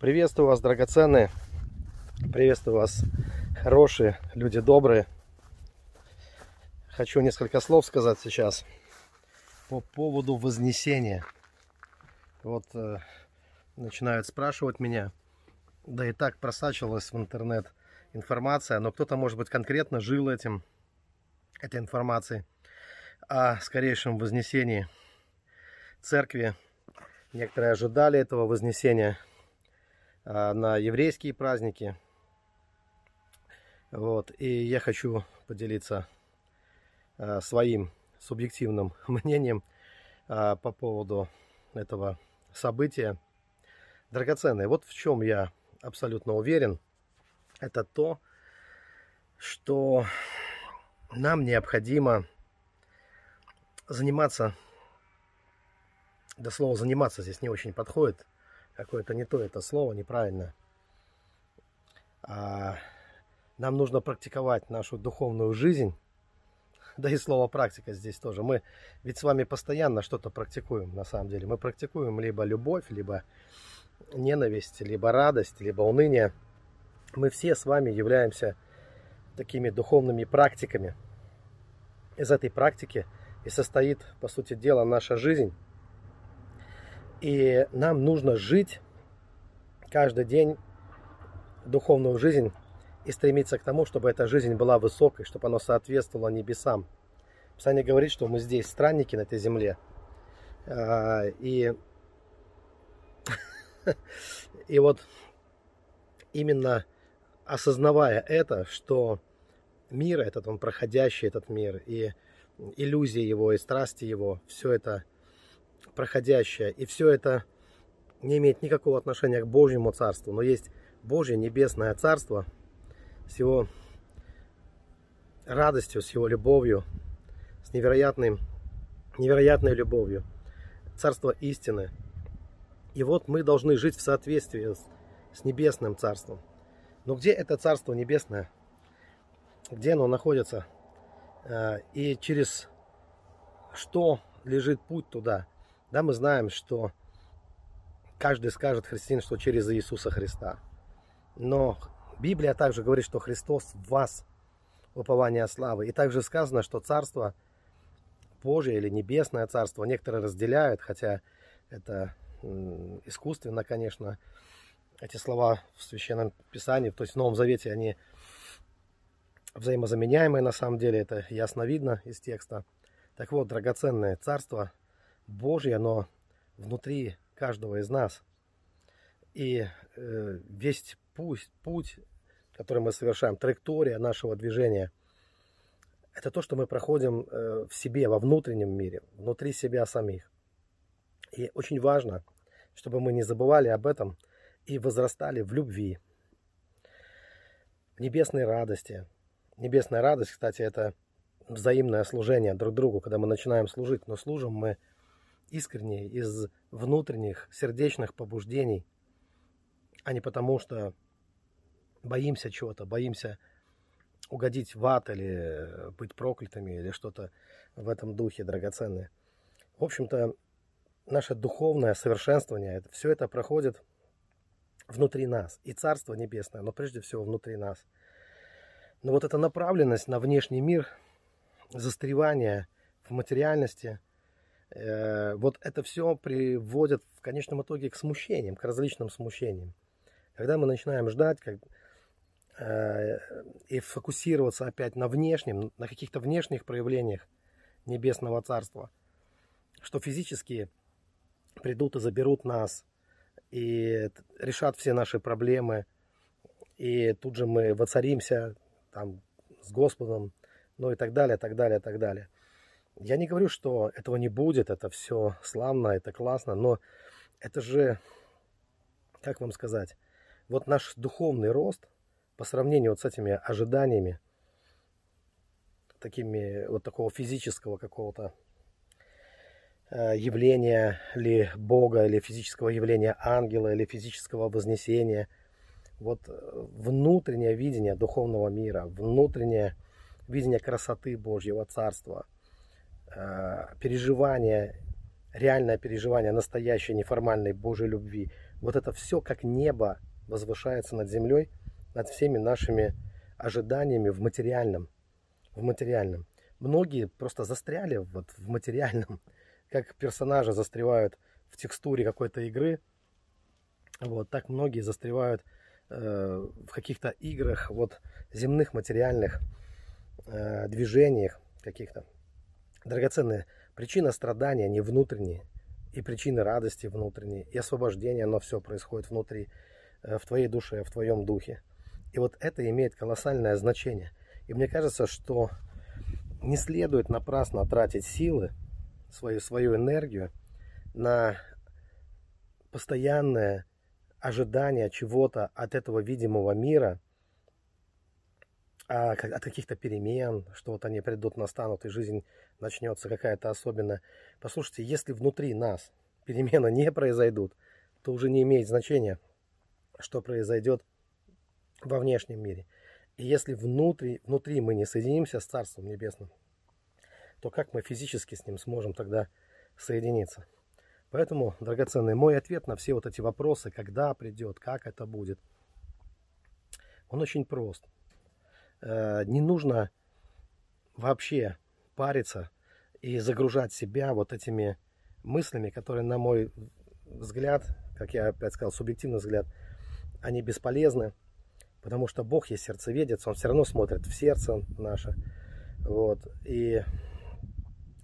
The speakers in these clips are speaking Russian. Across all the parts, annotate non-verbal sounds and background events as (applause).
Приветствую вас, драгоценные. Приветствую вас, хорошие, люди добрые. Хочу несколько слов сказать сейчас по поводу вознесения. Вот э, начинают спрашивать меня, да и так просачивалась в интернет информация, но кто-то, может быть, конкретно жил этим, этой информацией о скорейшем вознесении церкви. Некоторые ожидали этого вознесения – на еврейские праздники. Вот. И я хочу поделиться а, своим субъективным (laughs) мнением а, по поводу этого события. Драгоценное, вот в чем я абсолютно уверен, это то, что нам необходимо заниматься, да слово заниматься здесь не очень подходит, какое-то не то это слово, неправильно. А, нам нужно практиковать нашу духовную жизнь. Да и слово практика здесь тоже. Мы ведь с вами постоянно что-то практикуем, на самом деле. Мы практикуем либо любовь, либо ненависть, либо радость, либо уныние. Мы все с вами являемся такими духовными практиками. Из этой практики и состоит, по сути дела, наша жизнь. И нам нужно жить каждый день духовную жизнь и стремиться к тому, чтобы эта жизнь была высокой, чтобы она соответствовала небесам. Писание говорит, что мы здесь странники на этой земле. А, и, (laughs) и вот именно осознавая это, что мир этот, он проходящий этот мир, и иллюзии его, и страсти его, все это проходящее. И все это не имеет никакого отношения к Божьему Царству. Но есть Божье Небесное Царство с его радостью, с его любовью, с невероятным, невероятной любовью. Царство истины. И вот мы должны жить в соответствии с, с Небесным Царством. Но где это Царство Небесное? Где оно находится? Э, и через что лежит путь туда? Да, мы знаем, что каждый скажет христианин, что через Иисуса Христа. Но Библия также говорит, что Христос в вас, упование славы. И также сказано, что Царство Божие или Небесное Царство некоторые разделяют, хотя это искусственно, конечно, эти слова в Священном Писании, то есть в Новом Завете, они взаимозаменяемые на самом деле, это ясно видно из текста. Так вот, драгоценное Царство Божье, оно внутри каждого из нас. И э, весь путь, путь, который мы совершаем, траектория нашего движения, это то, что мы проходим э, в себе, во внутреннем мире, внутри себя самих. И очень важно, чтобы мы не забывали об этом и возрастали в любви, в небесной радости. Небесная радость, кстати, это взаимное служение друг другу, когда мы начинаем служить, но служим мы – искренне, из внутренних сердечных побуждений, а не потому, что боимся чего-то, боимся угодить в ад или быть проклятыми или что-то в этом духе драгоценное. В общем-то, наше духовное совершенствование, это, все это проходит внутри нас. И Царство Небесное, но прежде всего внутри нас. Но вот эта направленность на внешний мир, застревание в материальности – Э, вот это все приводит в конечном итоге к смущениям, к различным смущениям. Когда мы начинаем ждать как, э, и фокусироваться опять на внешнем, на каких-то внешних проявлениях Небесного Царства, что физически придут и заберут нас, и решат все наши проблемы, и тут же мы воцаримся там, с Господом, ну и так далее, так далее, так далее – я не говорю, что этого не будет, это все славно, это классно, но это же, как вам сказать, вот наш духовный рост по сравнению вот с этими ожиданиями, такими вот такого физического какого-то э, явления ли Бога, или физического явления ангела, или физического вознесения. Вот э, внутреннее видение духовного мира, внутреннее видение красоты Божьего Царства – Э, переживания реальное переживание настоящей неформальной Божьей любви. Вот это все как небо возвышается над землей, над всеми нашими ожиданиями в материальном. В материальном. Многие просто застряли вот в материальном, (laughs) как персонажи застревают в текстуре какой-то игры. Вот так многие застревают э, в каких-то играх, вот земных материальных э, движениях каких-то. Драгоценные причина страдания, не внутренние, и причины радости внутренние, и освобождения, оно все происходит внутри, э, в твоей душе, в твоем духе. И вот это имеет колоссальное значение. И мне кажется, что не следует напрасно тратить силы, свою, свою энергию на постоянное ожидание чего-то от этого видимого мира, от каких-то перемен, что вот они придут, настанут, и жизнь начнется какая-то особенная. Послушайте, если внутри нас перемены (laughs) не произойдут, то уже не имеет значения, что произойдет во внешнем мире. И если внутри, внутри мы не соединимся с Царством Небесным, то как мы физически с ним сможем тогда соединиться? Поэтому, драгоценный, мой ответ на все вот эти вопросы, когда придет, как это будет, он очень прост. Э, не нужно вообще париться и загружать себя вот этими мыслями, которые, на мой взгляд, как я опять сказал, субъективный взгляд, они бесполезны, потому что Бог есть сердцеведец, Он все равно смотрит в сердце наше. Вот. И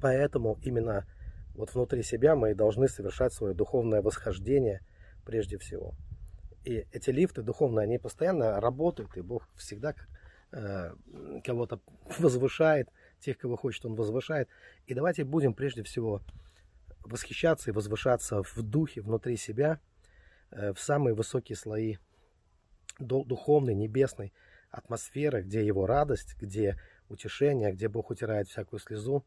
поэтому именно вот внутри себя мы должны совершать свое духовное восхождение прежде всего. И эти лифты духовные, они постоянно работают, и Бог всегда кого-то (laughs) возвышает, тех, кого хочет, Он возвышает. И давайте будем прежде всего восхищаться и возвышаться в духе, внутри себя, э, в самые высокие слои духовной, небесной атмосферы, где его радость, где утешение, где Бог утирает всякую слезу,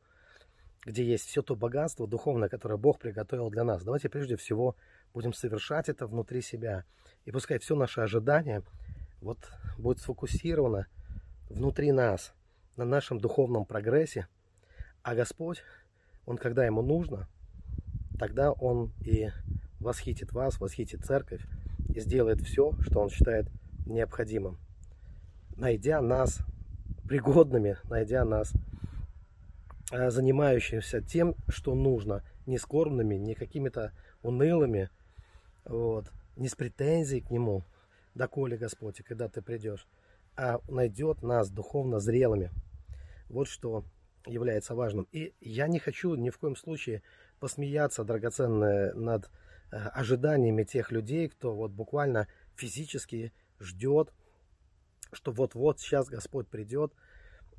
где есть все то богатство духовное, которое Бог приготовил для нас. Давайте прежде всего будем совершать это внутри себя. И пускай все наше ожидание вот будет сфокусировано внутри нас, на нашем духовном прогрессе. А Господь, Он когда Ему нужно, тогда Он и восхитит вас, восхитит церковь и сделает все, что Он считает необходимым, найдя нас пригодными, найдя нас э, занимающимся тем, что нужно, не скорбными, не какими-то унылыми, вот, не с претензией к Нему, доколе Господь, когда ты придешь, а найдет нас духовно зрелыми. Вот что является важным. И я не хочу ни в коем случае посмеяться, драгоценное, над э, ожиданиями тех людей, кто вот буквально физически ждет, что вот-вот сейчас Господь придет.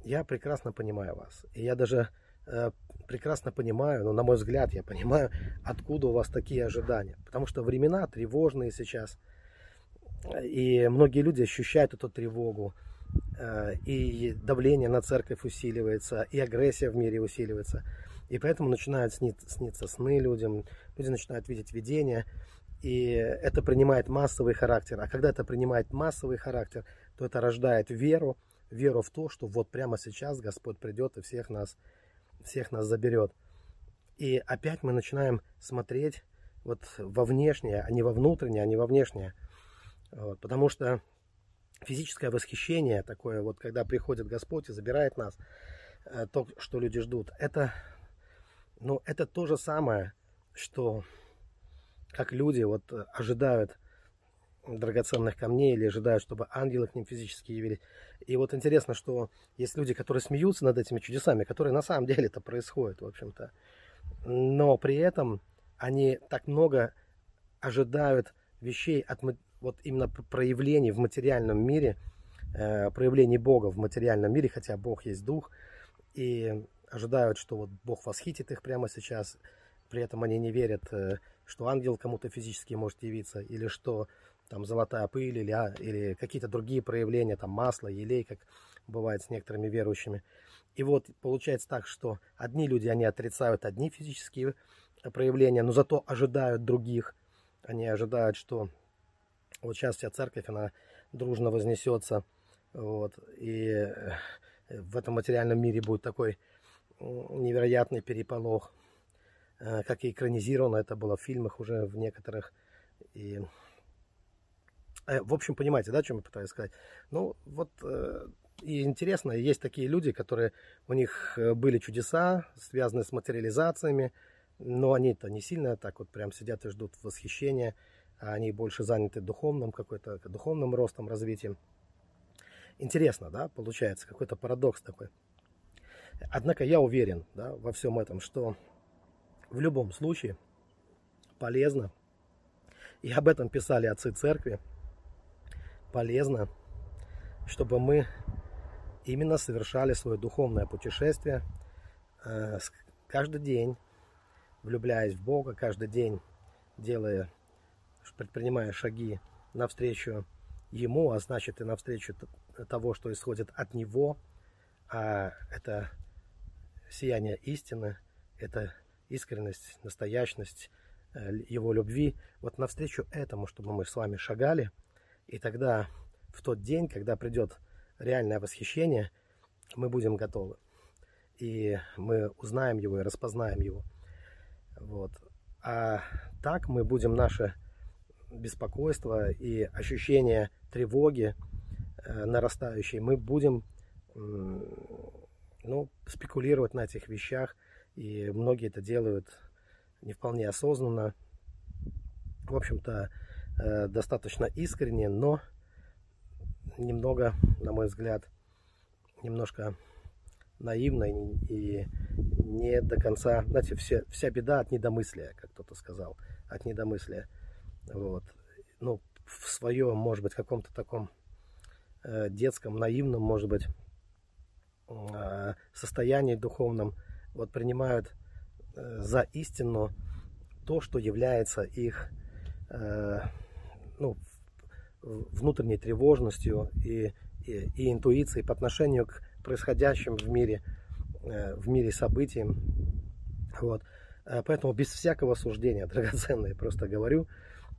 Я прекрасно понимаю вас. И я даже э, прекрасно понимаю, ну, на мой взгляд, я понимаю, откуда у вас такие ожидания. Потому что времена тревожные сейчас. И многие люди ощущают эту тревогу. Э, и давление на церковь усиливается, и агрессия в мире усиливается. И поэтому начинают сниться сны людям, люди начинают видеть видения. И это принимает массовый характер. А когда это принимает массовый характер, то это рождает веру, веру в то, что вот прямо сейчас Господь придет и всех нас, всех нас заберет. И опять мы начинаем смотреть вот во внешнее, а не во внутреннее, а не во внешнее. Вот, потому что физическое восхищение такое, вот когда приходит Господь и забирает нас, э, то, что люди ждут, это, ну, это то же самое, что как люди вот ожидают драгоценных камней или ожидают, чтобы ангелы к ним физически явились. И вот интересно, что есть люди, которые смеются над этими чудесами, которые на самом деле это происходит, в общем-то. Но при этом они так много ожидают вещей от вот именно проявлений в материальном мире, э, проявлений Бога в материальном мире, хотя Бог есть Дух, и ожидают, что вот Бог восхитит их прямо сейчас, при этом они не верят, э, что ангел кому-то физически может явиться, или что там золотая пыль, или, а, или какие-то другие проявления, там масло, елей, как бывает с некоторыми верующими. И вот получается так, что одни люди, они отрицают одни физические проявления, но зато ожидают других. Они ожидают, что вот сейчас вся церковь, она дружно вознесется, вот, и э, в этом материальном мире будет такой невероятный переполох, э, как и экранизировано это было в фильмах уже в некоторых. И, э, в общем, понимаете, да, о чем я пытаюсь сказать? Ну, вот и интересно, есть такие люди, которые, у них были чудеса, связанные с материализациями, но они-то не сильно так вот прям сидят и ждут восхищения, они больше заняты духовным какой-то, духовным ростом, развитием. Интересно, да, получается, какой-то парадокс такой. Однако я уверен да, во всем этом, что в любом случае полезно, и об этом писали отцы церкви, полезно, чтобы мы именно совершали свое духовное путешествие э, каждый день, влюбляясь в Бога, каждый день делая, предпринимая шаги навстречу Ему, а значит и навстречу того, что исходит от Него, а это сияние истины, это искренность, настоящность э, Его любви. Вот навстречу этому, чтобы мы с вами шагали, и тогда в тот день, когда придет реальное восхищение, мы будем готовы. И мы узнаем его и распознаем его. Вот. А так мы будем наше беспокойство и ощущение тревоги э, нарастающей, мы будем ну, спекулировать на этих вещах, и многие это делают не вполне осознанно, в общем-то, э, достаточно искренне, но немного, на мой взгляд, немножко наивно и не до конца, знаете, все, вся беда от недомыслия, как кто-то сказал, от недомыслия. Вот. Ну, в своем, может быть, каком-то таком э, детском, наивном, может быть, э, состоянии духовном, вот принимают э, за истину то, что является их э, ну, внутренней тревожностью и, и, и интуицией по отношению к происходящим в мире, э, в мире событиям. Вот. Э, поэтому без всякого суждения, (laughs) драгоценное, просто говорю,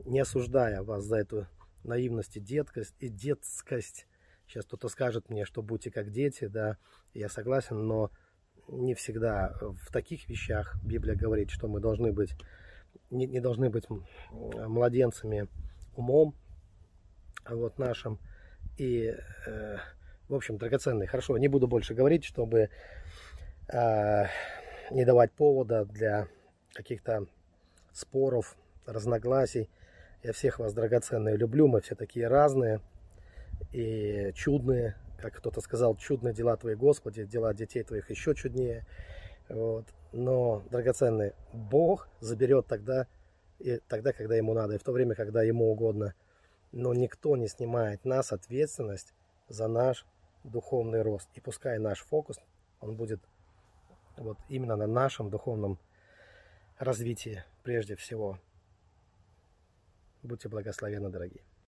не осуждая вас за эту наивность и деткость, и детскость. Сейчас кто-то скажет мне, что будьте как дети, да, я согласен, но не всегда в таких вещах Библия говорит, что мы должны быть, не, не должны быть младенцами умом, вот нашим. И, э, в общем, драгоценный. Хорошо, не буду больше говорить, чтобы э, не давать повода для каких-то споров, разногласий. Я всех вас, драгоценные, люблю. Мы все такие разные и чудные. Как кто-то сказал, чудные дела Твои, Господи, дела детей Твоих еще чуднее. Вот. Но, драгоценный, Бог заберет тогда, и тогда, когда Ему надо, и в то время, когда Ему угодно. Но никто не снимает нас ответственность за наш духовный рост. И пускай наш фокус, он будет вот именно на нашем духовном развитии прежде всего. Будьте благословенны, дорогие.